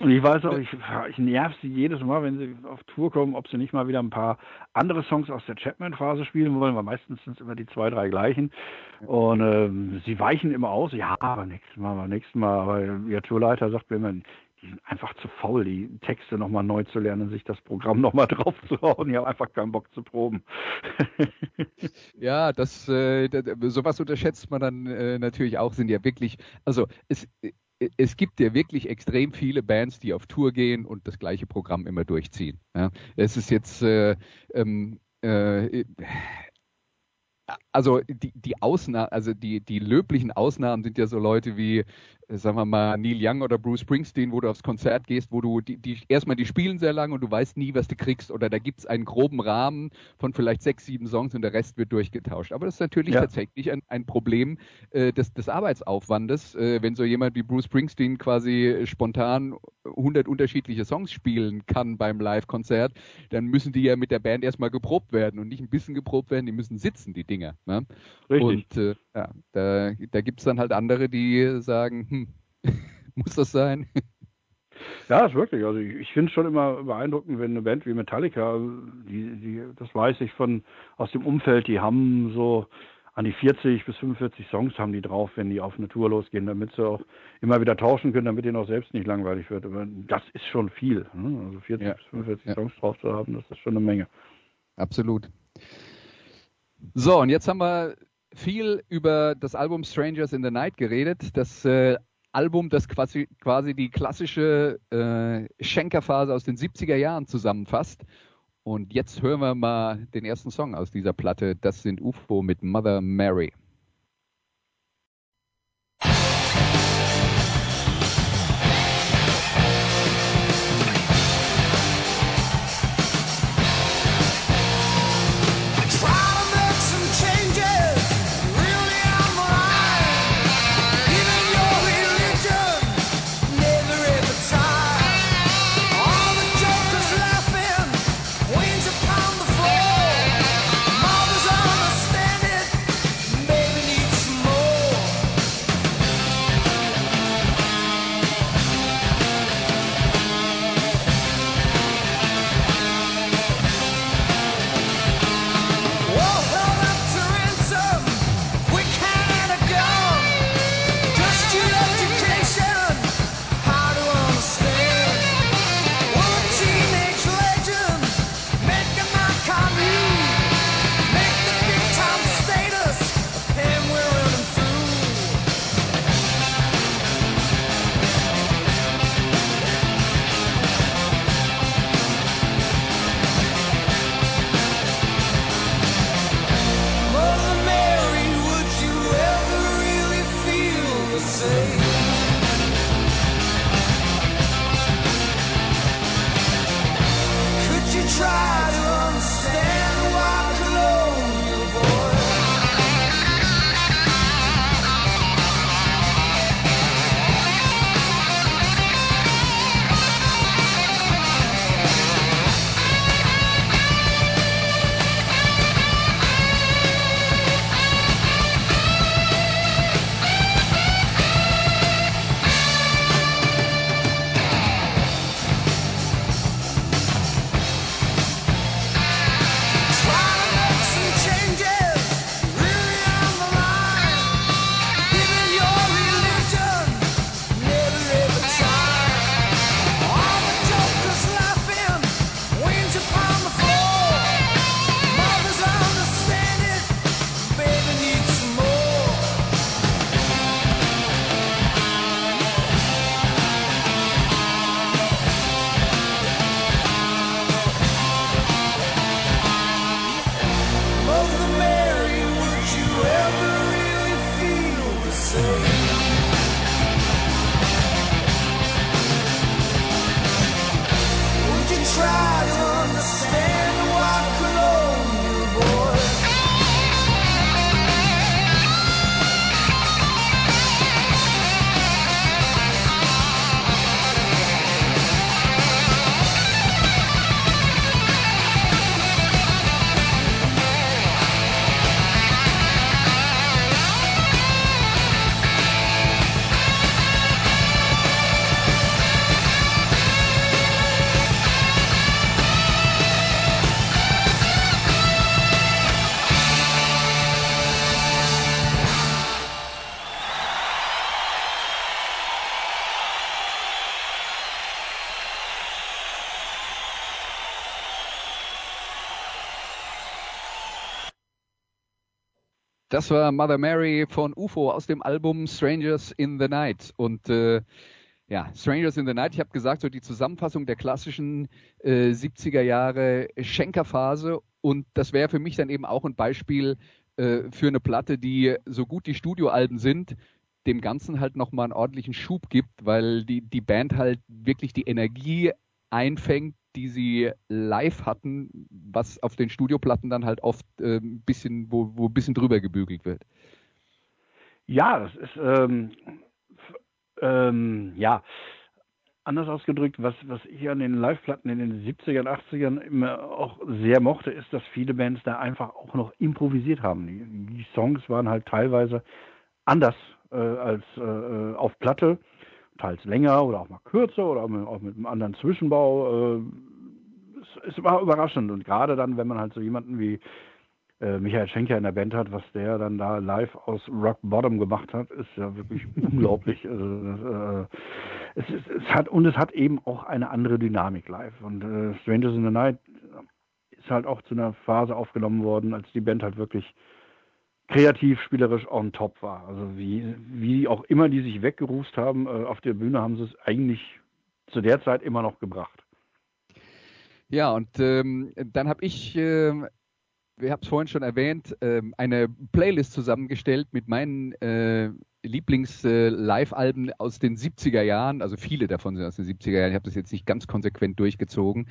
Und ich weiß auch, ich, ich nerv sie jedes Mal, wenn sie auf Tour kommen, ob sie nicht mal wieder ein paar andere Songs aus der Chapman-Phase spielen wollen, weil meistens sind es immer die zwei, drei gleichen. Und ähm, sie weichen immer aus, ja, aber nächstes Mal, aber nächstes Mal. Aber ihr Tourleiter sagt mir immer, die sind einfach zu faul, die Texte nochmal neu zu lernen, sich das Programm nochmal drauf zu hauen. Die haben einfach keinen Bock zu proben. ja, das, äh, sowas unterschätzt man dann äh, natürlich auch, sind ja wirklich, also es, es gibt ja wirklich extrem viele Bands, die auf Tour gehen und das gleiche Programm immer durchziehen. Ja. Es ist jetzt äh, ähm, äh, also die, die Ausnahmen, also die, die löblichen Ausnahmen sind ja so Leute wie sagen wir mal, Neil Young oder Bruce Springsteen, wo du aufs Konzert gehst, wo du die, die erstmal die spielen sehr lang und du weißt nie, was du kriegst. Oder da gibt es einen groben Rahmen von vielleicht sechs, sieben Songs und der Rest wird durchgetauscht. Aber das ist natürlich ja. tatsächlich ein, ein Problem äh, des, des Arbeitsaufwandes, äh, wenn so jemand wie Bruce Springsteen quasi spontan 100 unterschiedliche Songs spielen kann beim Live-Konzert, dann müssen die ja mit der Band erstmal geprobt werden und nicht ein bisschen geprobt werden, die müssen sitzen, die Dinger. Ne? Richtig. Und äh, ja, da, da gibt es dann halt andere, die sagen, hm, muss das sein? Ja, ist wirklich. Also ich, ich finde es schon immer beeindruckend, wenn eine Band wie Metallica, die, die, das weiß ich von aus dem Umfeld, die haben so an die 40 bis 45 Songs haben die drauf, wenn die auf eine Tour losgehen, damit sie auch immer wieder tauschen können, damit ihnen auch selbst nicht langweilig wird. Aber das ist schon viel. Ne? Also 40 ja. bis 45 ja. Songs drauf zu haben, das ist schon eine Menge. Absolut. So, und jetzt haben wir viel über das Album Strangers in the Night geredet. Das äh, Album, das quasi, quasi die klassische äh, Schenkerphase aus den 70er Jahren zusammenfasst. Und jetzt hören wir mal den ersten Song aus dieser Platte. Das sind UFO mit Mother Mary. Das war Mother Mary von UFO aus dem Album Strangers in the Night. Und äh, ja, Strangers in the Night, ich habe gesagt, so die Zusammenfassung der klassischen äh, 70er Jahre Schenkerphase. Und das wäre für mich dann eben auch ein Beispiel äh, für eine Platte, die so gut die Studioalben sind, dem Ganzen halt nochmal einen ordentlichen Schub gibt, weil die, die Band halt wirklich die Energie einfängt, die sie live hatten, was auf den Studioplatten dann halt oft äh, ein bisschen, wo, wo ein bisschen drüber gebügelt wird. Ja, das ist ähm, ähm, ja anders ausgedrückt, was, was ich an den Live-Platten in den 70ern, 80ern immer auch sehr mochte, ist, dass viele Bands da einfach auch noch improvisiert haben. Die, die Songs waren halt teilweise anders äh, als äh, äh auf Platte teils länger oder auch mal kürzer oder auch mit einem anderen Zwischenbau. Äh, es, es, war überraschend und gerade dann, wenn man halt so jemanden wie äh, Michael Schenker in der Band hat, was der dann da live aus Rock Bottom gemacht hat, ist ja wirklich unglaublich. Also, äh, es, es, es, hat und es hat eben auch eine andere Dynamik live und äh, Strangers in the Night ist halt auch zu einer Phase aufgenommen worden, als die Band halt wirklich kreativ, spielerisch on top war. Also wie, wie auch immer die sich weggerußt haben, äh, auf der Bühne haben sie es eigentlich zu der Zeit immer noch gebracht. Ja, und ähm, dann habe ich, äh, wir haben es vorhin schon erwähnt, äh, eine Playlist zusammengestellt mit meinen äh, Lieblings-Live-Alben aus den 70er Jahren. Also viele davon sind aus den 70er Jahren. Ich habe das jetzt nicht ganz konsequent durchgezogen.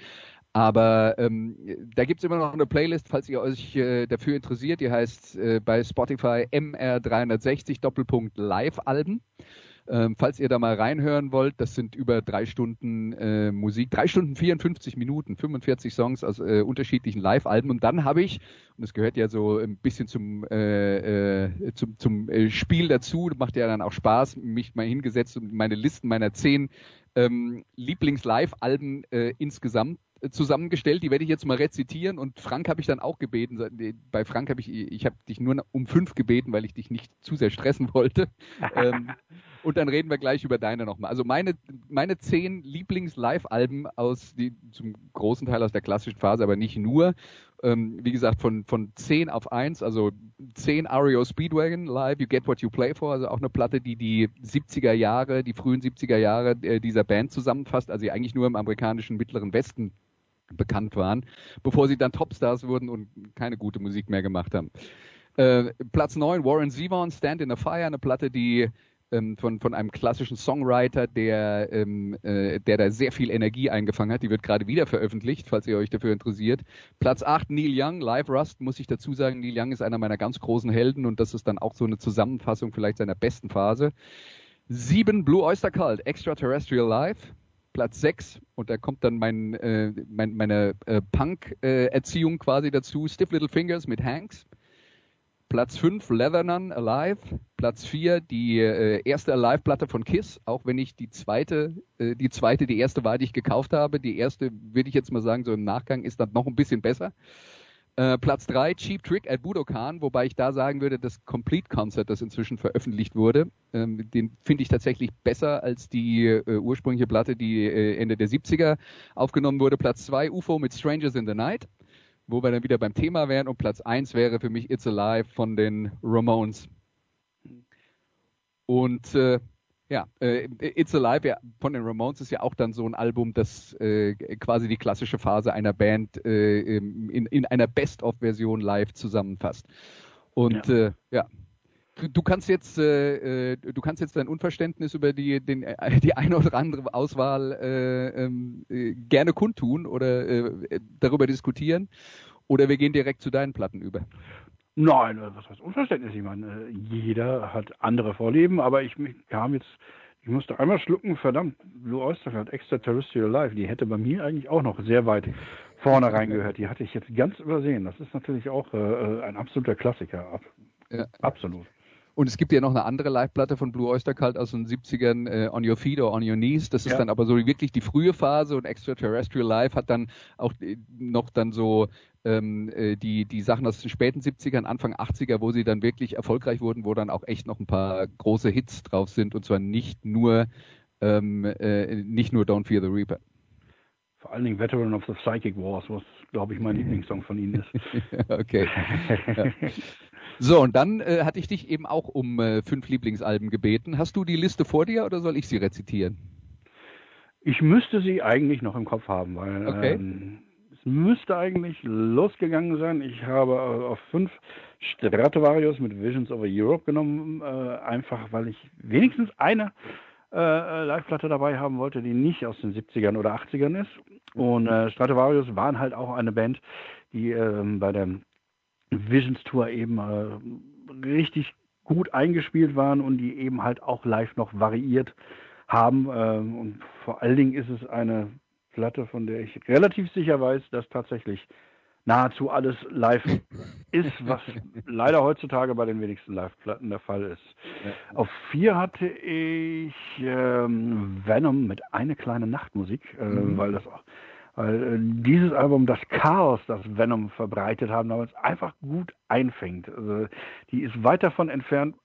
Aber ähm, da gibt's immer noch eine Playlist, falls ihr euch äh, dafür interessiert. Die heißt äh, bei Spotify MR360 Doppelpunkt Live-Alben. Ähm, falls ihr da mal reinhören wollt, das sind über drei Stunden äh, Musik, drei Stunden 54 Minuten, 45 Songs aus äh, unterschiedlichen Live-Alben. Und dann habe ich, und das gehört ja so ein bisschen zum, äh, äh, zum, zum äh, Spiel dazu, macht ja dann auch Spaß, mich mal hingesetzt und meine Listen meiner zehn ähm, Lieblings-Live-Alben äh, insgesamt zusammengestellt, die werde ich jetzt mal rezitieren und Frank habe ich dann auch gebeten. Bei Frank habe ich, ich habe dich nur um fünf gebeten, weil ich dich nicht zu sehr stressen wollte. ähm, und dann reden wir gleich über deine nochmal. Also meine, meine zehn Lieblings-Live-Alben aus, die zum großen Teil aus der klassischen Phase, aber nicht nur. Ähm, wie gesagt, von, von 10 auf 1, also 10 Ario Speedwagon Live, You Get What You Play For, also auch eine Platte, die die 70er Jahre, die frühen 70er Jahre äh, dieser Band zusammenfasst, also eigentlich nur im amerikanischen Mittleren Westen bekannt waren, bevor sie dann Topstars wurden und keine gute Musik mehr gemacht haben. Äh, Platz 9, Warren Zevon, Stand in a Fire, eine Platte, die ähm, von, von einem klassischen Songwriter, der, ähm, äh, der da sehr viel Energie eingefangen hat. Die wird gerade wieder veröffentlicht, falls ihr euch dafür interessiert. Platz 8, Neil Young, Live Rust, muss ich dazu sagen. Neil Young ist einer meiner ganz großen Helden und das ist dann auch so eine Zusammenfassung vielleicht seiner besten Phase. 7, Blue Oyster Cult, Extraterrestrial Live. Platz 6 und da kommt dann mein, äh, mein meine äh, Punk-Erziehung quasi dazu. Stiff Little Fingers mit Hanks. Platz 5 Leathernon Alive. Platz 4 die äh, erste Alive-Platte von Kiss, auch wenn ich die zweite, äh, die zweite die erste war, die ich gekauft habe. Die erste, würde ich jetzt mal sagen, so im Nachgang ist dann noch ein bisschen besser. Äh, Platz 3, Cheap Trick at Budokan, wobei ich da sagen würde, das Complete Concert, das inzwischen veröffentlicht wurde, ähm, den finde ich tatsächlich besser als die äh, ursprüngliche Platte, die äh, Ende der 70er aufgenommen wurde. Platz 2, UFO mit Strangers in the Night, wo wir dann wieder beim Thema wären. Und Platz 1 wäre für mich It's Alive von den Ramones. Und äh, ja, äh, It's Alive ja, von den Ramones ist ja auch dann so ein Album, das äh, quasi die klassische Phase einer Band äh, in, in einer Best-of-Version live zusammenfasst. Und ja, äh, ja. Du, du, kannst jetzt, äh, äh, du kannst jetzt dein Unverständnis über die, den, äh, die eine oder andere Auswahl äh, ähm, äh, gerne kundtun oder äh, darüber diskutieren. Oder wir gehen direkt zu deinen Platten über. Nein, äh, was heißt Unverständnis? Ich meine, äh, jeder hat andere Vorlieben, aber ich kam jetzt, ich musste einmal schlucken, verdammt, Blue Oyster hat Extraterrestrial Life, die hätte bei mir eigentlich auch noch sehr weit vorne reingehört. Die hatte ich jetzt ganz übersehen. Das ist natürlich auch äh, äh ein absoluter Klassiker. Ab, ja. Absolut. Und es gibt ja noch eine andere Live-Platte von Blue Oyster Cult aus den 70ern, äh, On Your Feet or On Your Knees. Das ist ja. dann aber so wirklich die frühe Phase und Extraterrestrial Live hat dann auch noch dann so ähm, äh, die, die Sachen aus den späten 70ern, Anfang 80er, wo sie dann wirklich erfolgreich wurden, wo dann auch echt noch ein paar große Hits drauf sind und zwar nicht nur, ähm, äh, nicht nur Don't Fear the Reaper. Vor allen Dingen Veteran of the Psychic Wars, was, glaube ich, mein Lieblingssong von ihnen ist. okay. ja. So, und dann äh, hatte ich dich eben auch um äh, fünf Lieblingsalben gebeten. Hast du die Liste vor dir oder soll ich sie rezitieren? Ich müsste sie eigentlich noch im Kopf haben, weil Okay. ähm, müsste eigentlich losgegangen sein. Ich habe äh, auf fünf Stratovarius mit Visions over Europe genommen, äh, einfach weil ich wenigstens eine äh, äh, Live-Platte dabei haben wollte, die nicht aus den 70ern oder 80ern ist. Und äh, Stratovarius waren halt auch eine Band, die ähm, bei der Visions Tour eben äh, richtig gut eingespielt waren und die eben halt auch live noch variiert haben. Ähm, und vor allen Dingen ist es eine Platte, von der ich relativ sicher weiß, dass tatsächlich nahezu alles live ist, was leider heutzutage bei den wenigsten Live-Platten der Fall ist. Auf vier hatte ich ähm, Venom mit eine kleine Nachtmusik, äh, weil das auch, weil äh, dieses Album das Chaos, das Venom verbreitet haben, damals einfach gut einfängt. Also, die ist weit davon entfernt,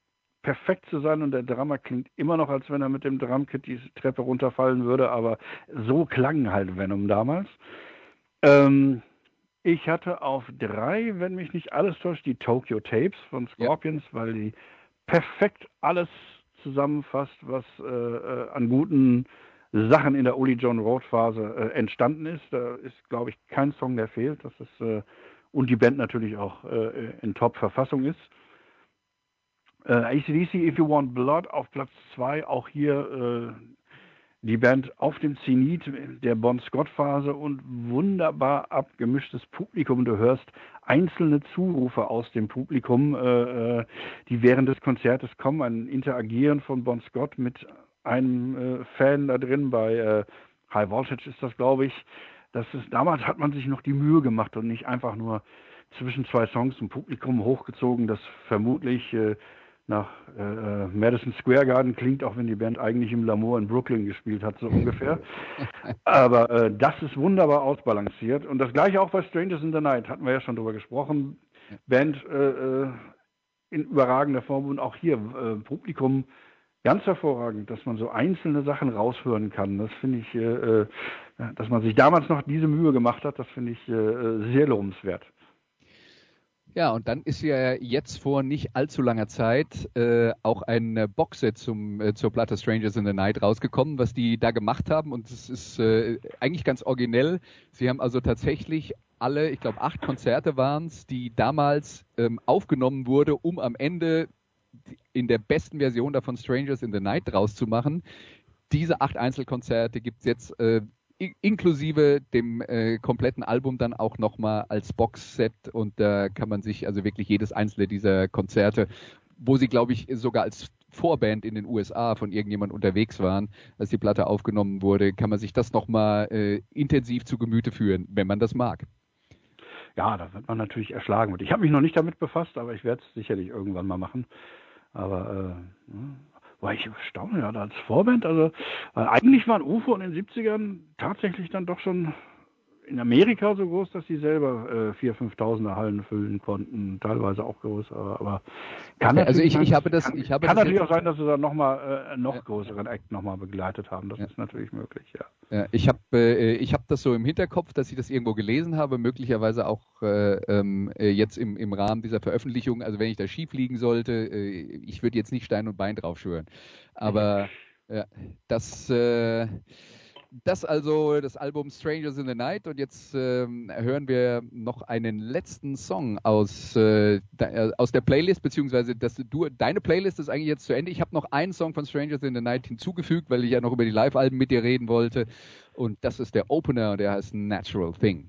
perfekt zu sein und der Drummer klingt immer noch, als wenn er mit dem Drumkit die Treppe runterfallen würde, aber so klang halt Venom damals. Ähm, ich hatte auf drei, wenn mich nicht alles täuscht, die Tokyo Tapes von Scorpions, weil die perfekt alles zusammenfasst, was äh, äh, an guten Sachen in der Uli John Road Phase äh, entstanden ist. Da ist, glaube ich, kein Song, der fehlt. Das ist äh, und die Band natürlich auch äh, in Top-Verfassung ist. Äh, ACDC If You Want Blood auf Platz 2, auch hier äh, die Band auf dem Zenit der Bon Scott Phase und wunderbar abgemischtes Publikum. Du hörst einzelne Zurufe aus dem Publikum, äh, äh, die während des Konzertes kommen, ein Interagieren von Bon Scott mit einem äh, Fan da drin bei äh, High Voltage ist das, glaube ich. Das ist, damals hat man sich noch die Mühe gemacht und nicht einfach nur zwischen zwei Songs ein Publikum hochgezogen, das vermutlich äh, nach äh, Madison Square Garden klingt, auch wenn die Band eigentlich im Lamour in Brooklyn gespielt hat, so ungefähr. Aber äh, das ist wunderbar ausbalanciert. Und das gleiche auch bei Strangers in the Night, hatten wir ja schon drüber gesprochen. Band äh, äh, in überragender Form und auch hier äh, Publikum ganz hervorragend, dass man so einzelne Sachen raushören kann. Das finde ich, äh, äh, dass man sich damals noch diese Mühe gemacht hat, das finde ich äh, sehr lobenswert. Ja, und dann ist ja jetzt vor nicht allzu langer Zeit äh, auch ein Boxset zum, äh, zur Platte Strangers in the Night rausgekommen, was die da gemacht haben. Und es ist äh, eigentlich ganz originell. Sie haben also tatsächlich alle, ich glaube, acht Konzerte waren es, die damals ähm, aufgenommen wurde, um am Ende in der besten Version davon Strangers in the Night draus zu machen. Diese acht Einzelkonzerte gibt es jetzt äh, inklusive dem äh, kompletten Album dann auch nochmal als Boxset und da kann man sich also wirklich jedes einzelne dieser Konzerte, wo sie glaube ich sogar als Vorband in den USA von irgendjemand unterwegs waren, als die Platte aufgenommen wurde, kann man sich das nochmal äh, intensiv zu Gemüte führen, wenn man das mag. Ja, da wird man natürlich erschlagen. mit. Ich habe mich noch nicht damit befasst, aber ich werde es sicherlich irgendwann mal machen. Aber äh, ja, war ich erstaunt, ja, als Vorband. Also äh, eigentlich waren UFO in den 70ern tatsächlich dann doch schon in Amerika so groß, dass sie selber äh, 4.000, 5.000er Hallen füllen konnten, teilweise auch größer. Aber kann also ich- ich habe das- kann, ich habe kann das natürlich auch sein, dass sie dann nochmal äh, noch Ja. größeren Act nochmal begleitet haben. Das Ja. ist natürlich möglich, ja. Ja, ich habe äh, ich hab das so im Hinterkopf, dass ich das irgendwo gelesen habe, möglicherweise auch äh, ähm, äh, jetzt im, im Rahmen dieser Veröffentlichung. Also wenn ich da schief liegen sollte, äh, ich würde jetzt nicht Stein und Bein drauf schwören. Aber ja, das, äh, das also das Album Strangers in the Night und jetzt ähm, hören wir noch einen letzten Song aus, äh, de, äh, aus der Playlist, beziehungsweise das, du, deine Playlist ist eigentlich jetzt zu Ende. Ich habe noch einen Song von Strangers in the Night hinzugefügt, weil ich ja noch über die Live-Alben mit dir reden wollte. Und das ist der Opener der heißt Natural Thing.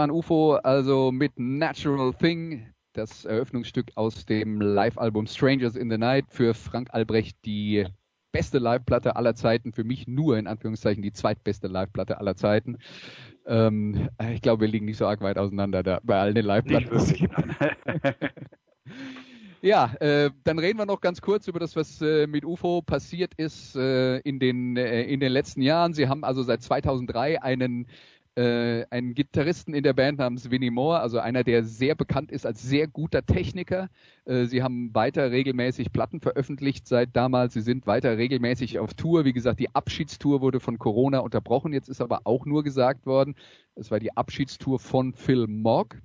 War ein UFO, also mit Natural Thing, das Eröffnungsstück aus dem Live-Album Strangers in the Night. Für Frank Albrecht die beste Live-Platte aller Zeiten, für mich nur in Anführungszeichen die zweitbeste Live-Platte aller Zeiten. Ähm, ich glaube, wir liegen nicht so arg weit auseinander da bei allen den Live-Platten. Ja, äh, dann reden wir noch ganz kurz über das, was äh, mit UFO passiert ist äh, in, den, äh, in den letzten Jahren. Sie haben also seit 2003 einen äh, einen Gitarristen in der Band namens Vinnie Moore, also einer, der sehr bekannt ist als sehr guter Techniker. Äh, sie haben weiter regelmäßig Platten veröffentlicht seit damals. Sie sind weiter regelmäßig auf Tour. Wie gesagt, die Abschiedstour wurde von Corona unterbrochen. Jetzt ist aber auch nur gesagt worden, es war die Abschiedstour von Phil Mogg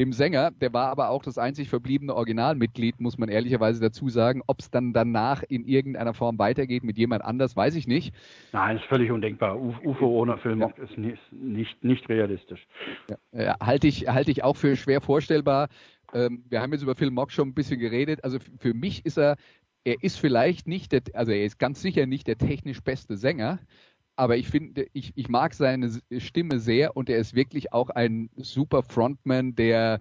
dem Sänger, der war aber auch das einzig verbliebene Originalmitglied, muss man ehrlicherweise dazu sagen. Ob es dann danach in irgendeiner Form weitergeht mit jemand anders, weiß ich nicht. Nein, ist völlig undenkbar. UFO ohne Film ja. ist nicht, nicht, nicht realistisch. Ja, ja, halte ich, halte ich auch für schwer vorstellbar. Ähm, wir haben jetzt über Phil Mock schon ein bisschen geredet. Also für mich ist er, er ist vielleicht nicht, der, also er ist ganz sicher nicht der technisch beste Sänger, aber ich finde, ich, ich mag seine Stimme sehr und er ist wirklich auch ein super Frontman, der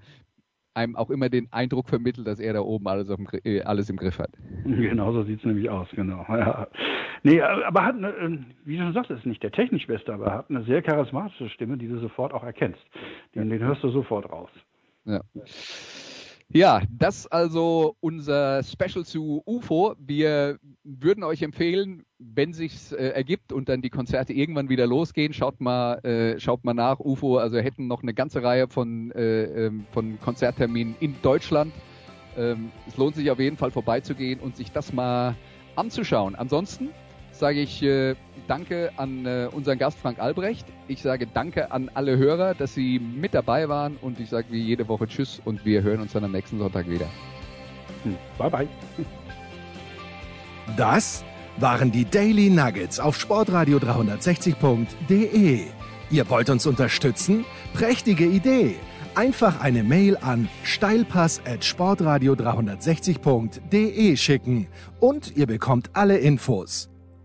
einem auch immer den Eindruck vermittelt, dass er da oben alles, dem, äh, alles im Griff hat. Genau so sieht es nämlich aus, genau. Ja. Nee, aber hat, eine, ähm, wie du schon sagst, ist nicht der technisch Beste, aber er hat eine sehr charismatische Stimme, die du sofort auch erkennst. Den, den hörst du sofort raus. Ja. Ja, das also unser Special zu UFO. Wir würden euch empfehlen, wenn sich's äh, ergibt und dann die Konzerte irgendwann wieder losgehen, schaut mal, äh, schaut mal nach UFO. Also hätten noch eine ganze Reihe von äh, ähm, von Konzertterminen in Deutschland. Ähm, es lohnt sich auf jeden Fall vorbeizugehen und sich das mal anzuschauen. Ansonsten sage ich äh, Danke an äh, unseren Gast Frank Albrecht. Ich sage Danke an alle Hörer, dass sie mit dabei waren und ich sage wie jede Woche Tschüss und wir hören uns dann am nächsten Sonntag wieder. Hm. Bye bye. Das waren die Daily Nuggets auf Sportradio 360.de. Ihr wollt uns unterstützen? Prächtige Idee! Einfach eine Mail an steilpass at sportradio 360.de schicken und ihr bekommt alle Infos.